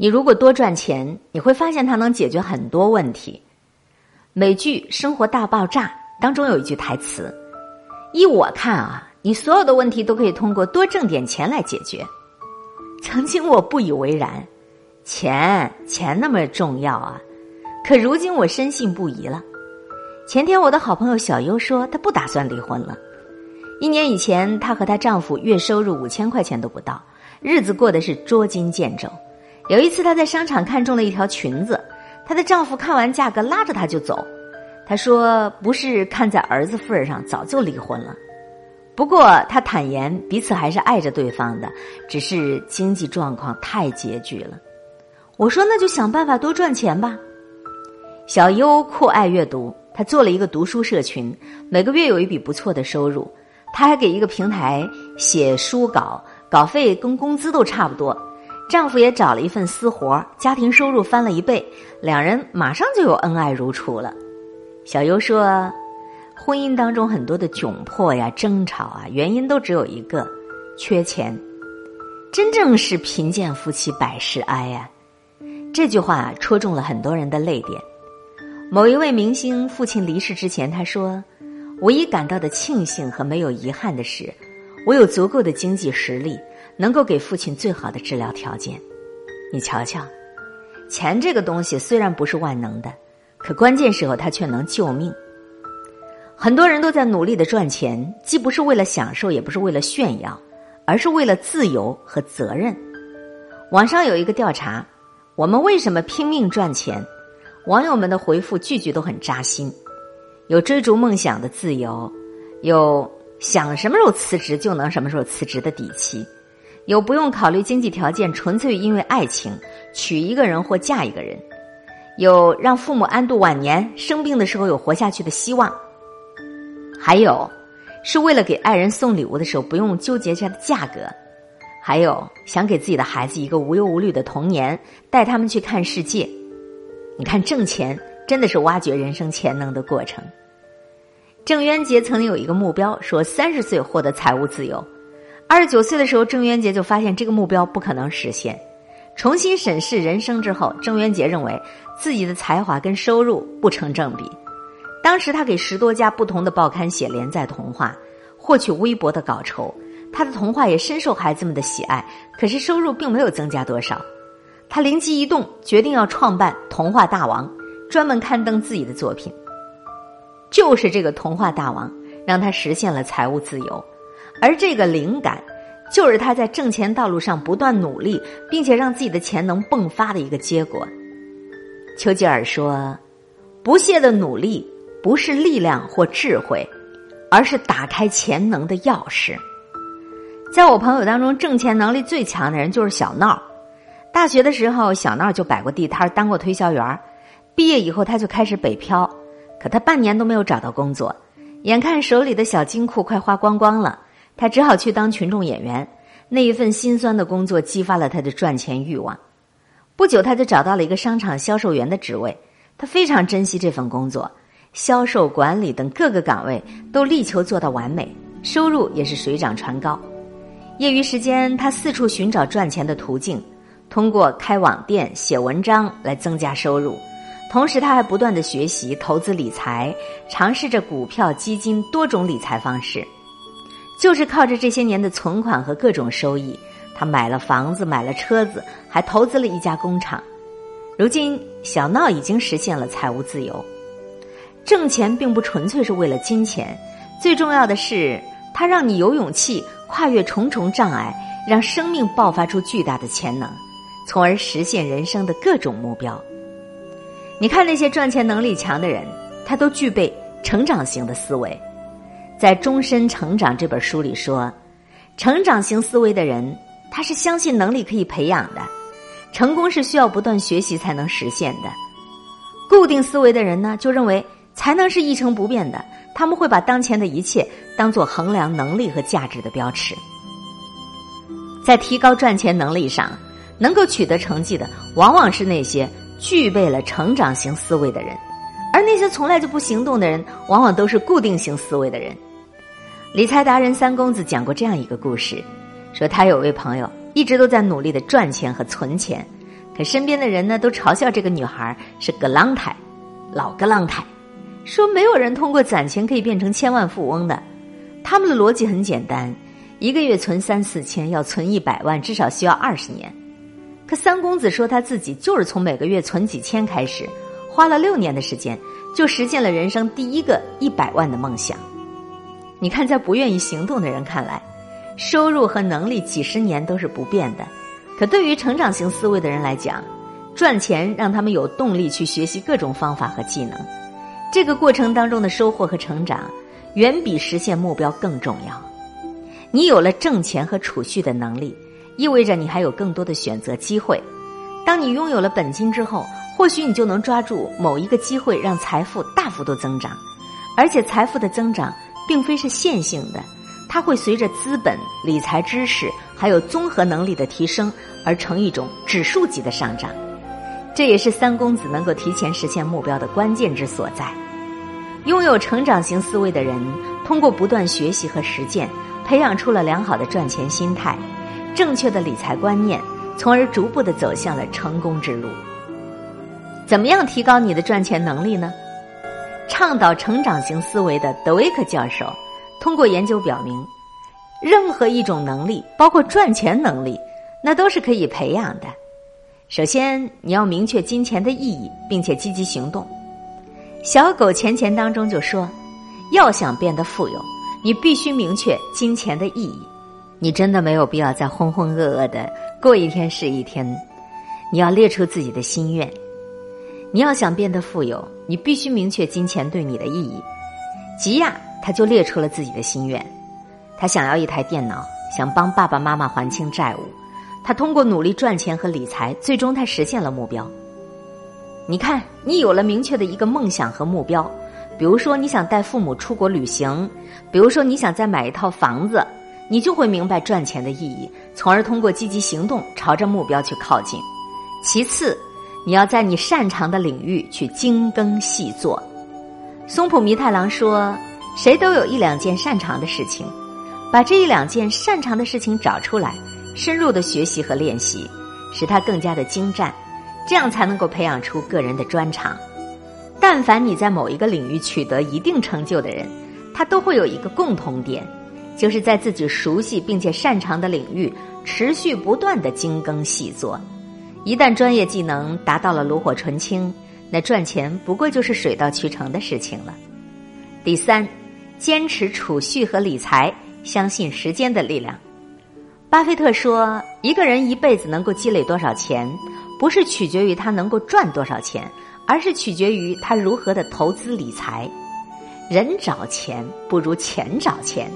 你如果多赚钱，你会发现它能解决很多问题。美剧《生活大爆炸》当中有一句台词：“依我看啊，你所有的问题都可以通过多挣点钱来解决。”曾经我不以为然，钱钱那么重要啊！可如今我深信不疑了。前天我的好朋友小优说，她不打算离婚了。一年以前，她和她丈夫月收入五千块钱都不到，日子过得是捉襟见肘。有一次，她在商场看中了一条裙子，她的丈夫看完价格拉着她就走。她说：“不是看在儿子份儿上，早就离婚了。”不过，她坦言彼此还是爱着对方的，只是经济状况太拮据了。我说：“那就想办法多赚钱吧。”小优酷爱阅读，她做了一个读书社群，每个月有一笔不错的收入。她还给一个平台写书稿，稿费跟工资都差不多。丈夫也找了一份私活，家庭收入翻了一倍，两人马上就有恩爱如初了。小优说：“婚姻当中很多的窘迫呀、争吵啊，原因都只有一个，缺钱。真正是贫贱夫妻百事哀呀。”这句话戳中了很多人的泪点。某一位明星父亲离世之前，他说：“唯一感到的庆幸和没有遗憾的是，我有足够的经济实力。”能够给父亲最好的治疗条件，你瞧瞧，钱这个东西虽然不是万能的，可关键时候它却能救命。很多人都在努力的赚钱，既不是为了享受，也不是为了炫耀，而是为了自由和责任。网上有一个调查：我们为什么拼命赚钱？网友们的回复句句都很扎心，有追逐梦想的自由，有想什么时候辞职就能什么时候辞职的底气。有不用考虑经济条件，纯粹因为爱情娶一个人或嫁一个人；有让父母安度晚年，生病的时候有活下去的希望；还有是为了给爱人送礼物的时候不用纠结它的价格；还有想给自己的孩子一个无忧无虑的童年，带他们去看世界。你看，挣钱真的是挖掘人生潜能的过程。郑渊洁曾经有一个目标，说三十岁获得财务自由。二十九岁的时候，郑渊洁就发现这个目标不可能实现。重新审视人生之后，郑渊洁认为自己的才华跟收入不成正比。当时他给十多家不同的报刊写连载童话，获取微薄的稿酬。他的童话也深受孩子们的喜爱，可是收入并没有增加多少。他灵机一动，决定要创办《童话大王》，专门刊登自己的作品。就是这个《童话大王》，让他实现了财务自由。而这个灵感，就是他在挣钱道路上不断努力，并且让自己的潜能迸发的一个结果。丘吉尔说：“不懈的努力不是力量或智慧，而是打开潜能的钥匙。”在我朋友当中，挣钱能力最强的人就是小闹。大学的时候，小闹就摆过地摊，当过推销员毕业以后，他就开始北漂，可他半年都没有找到工作，眼看手里的小金库快花光光了。他只好去当群众演员，那一份心酸的工作激发了他的赚钱欲望。不久，他就找到了一个商场销售员的职位，他非常珍惜这份工作，销售、管理等各个岗位都力求做到完美，收入也是水涨船高。业余时间，他四处寻找赚钱的途径，通过开网店、写文章来增加收入。同时，他还不断的学习投资理财，尝试着股票、基金多种理财方式。就是靠着这些年的存款和各种收益，他买了房子，买了车子，还投资了一家工厂。如今，小闹已经实现了财务自由。挣钱并不纯粹是为了金钱，最重要的是，它让你有勇气跨越重重障碍，让生命爆发出巨大的潜能，从而实现人生的各种目标。你看那些赚钱能力强的人，他都具备成长型的思维。在《终身成长》这本书里说，成长型思维的人，他是相信能力可以培养的，成功是需要不断学习才能实现的。固定思维的人呢，就认为才能是一成不变的，他们会把当前的一切当做衡量能力和价值的标尺。在提高赚钱能力上，能够取得成绩的，往往是那些具备了成长型思维的人，而那些从来就不行动的人，往往都是固定型思维的人。理财达人三公子讲过这样一个故事，说他有位朋友一直都在努力的赚钱和存钱，可身边的人呢，都嘲笑这个女孩是个浪太，老个浪太，说没有人通过攒钱可以变成千万富翁的。他们的逻辑很简单：一个月存三四千，要存一百万，至少需要二十年。可三公子说他自己就是从每个月存几千开始，花了六年的时间，就实现了人生第一个一百万的梦想。你看，在不愿意行动的人看来，收入和能力几十年都是不变的；可对于成长型思维的人来讲，赚钱让他们有动力去学习各种方法和技能。这个过程当中的收获和成长，远比实现目标更重要。你有了挣钱和储蓄的能力，意味着你还有更多的选择机会。当你拥有了本金之后，或许你就能抓住某一个机会，让财富大幅度增长，而且财富的增长。并非是线性的，它会随着资本、理财知识还有综合能力的提升而成一种指数级的上涨。这也是三公子能够提前实现目标的关键之所在。拥有成长型思维的人，通过不断学习和实践，培养出了良好的赚钱心态、正确的理财观念，从而逐步的走向了成功之路。怎么样提高你的赚钱能力呢？倡导成长型思维的德维克教授，通过研究表明，任何一种能力，包括赚钱能力，那都是可以培养的。首先，你要明确金钱的意义，并且积极行动。小狗钱钱当中就说，要想变得富有，你必须明确金钱的意义。你真的没有必要再浑浑噩噩的过一天是一天，你要列出自己的心愿。你要想变得富有，你必须明确金钱对你的意义。吉亚他就列出了自己的心愿，他想要一台电脑，想帮爸爸妈妈还清债务。他通过努力赚钱和理财，最终他实现了目标。你看，你有了明确的一个梦想和目标，比如说你想带父母出国旅行，比如说你想再买一套房子，你就会明白赚钱的意义，从而通过积极行动朝着目标去靠近。其次。你要在你擅长的领域去精耕细作。松浦弥太郎说：“谁都有一两件擅长的事情，把这一两件擅长的事情找出来，深入的学习和练习，使它更加的精湛，这样才能够培养出个人的专长。但凡你在某一个领域取得一定成就的人，他都会有一个共同点，就是在自己熟悉并且擅长的领域持续不断的精耕细作。”一旦专业技能达到了炉火纯青，那赚钱不过就是水到渠成的事情了。第三，坚持储蓄和理财，相信时间的力量。巴菲特说：“一个人一辈子能够积累多少钱，不是取决于他能够赚多少钱，而是取决于他如何的投资理财。人找钱不如钱找钱，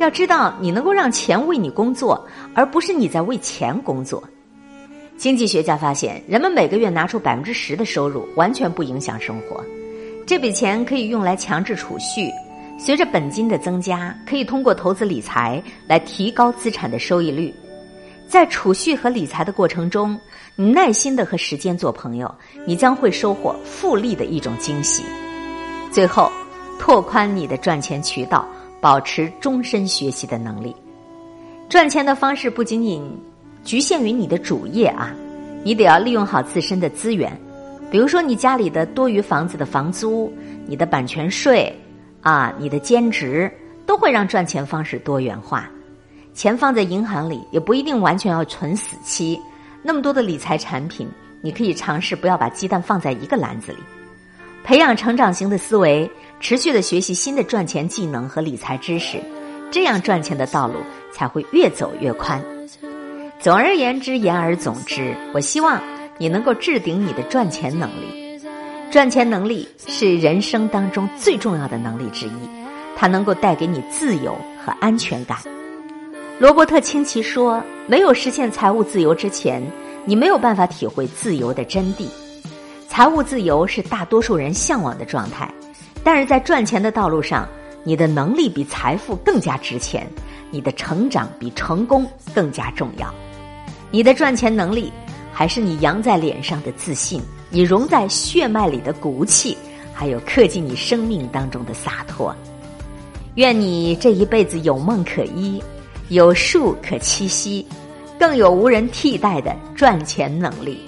要知道你能够让钱为你工作，而不是你在为钱工作。”经济学家发现，人们每个月拿出百分之十的收入，完全不影响生活。这笔钱可以用来强制储蓄，随着本金的增加，可以通过投资理财来提高资产的收益率。在储蓄和理财的过程中，你耐心的和时间做朋友，你将会收获复利的一种惊喜。最后，拓宽你的赚钱渠道，保持终身学习的能力。赚钱的方式不仅仅。局限于你的主业啊，你得要利用好自身的资源，比如说你家里的多余房子的房租、你的版权税啊、你的兼职，都会让赚钱方式多元化。钱放在银行里也不一定完全要存死期，那么多的理财产品，你可以尝试不要把鸡蛋放在一个篮子里，培养成长型的思维，持续的学习新的赚钱技能和理财知识，这样赚钱的道路才会越走越宽。总而言之，言而总之，我希望你能够置顶你的赚钱能力。赚钱能力是人生当中最重要的能力之一，它能够带给你自由和安全感。罗伯特清崎说：“没有实现财务自由之前，你没有办法体会自由的真谛。财务自由是大多数人向往的状态，但是在赚钱的道路上，你的能力比财富更加值钱，你的成长比成功更加重要。”你的赚钱能力，还是你扬在脸上的自信，你融在血脉里的骨气，还有刻进你生命当中的洒脱。愿你这一辈子有梦可依，有树可栖息，更有无人替代的赚钱能力。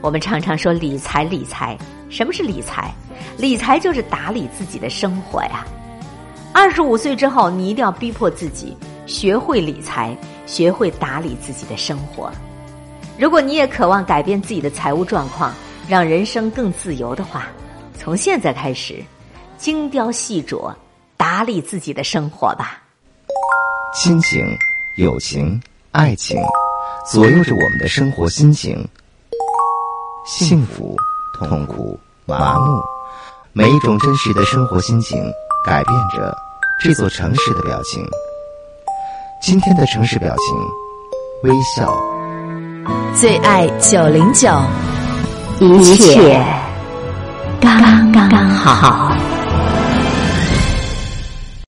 我们常常说理财，理财，什么是理财？理财就是打理自己的生活呀。二十五岁之后，你一定要逼迫自己学会理财，学会打理自己的生活。如果你也渴望改变自己的财务状况，让人生更自由的话，从现在开始，精雕细琢打理自己的生活吧。亲情、友情、爱情，左右着我们的生活心情。幸福、痛苦、麻木，每一种真实的生活心情，改变着这座城市的表情。今天的城市表情，微笑。最爱九零九，一切刚刚好。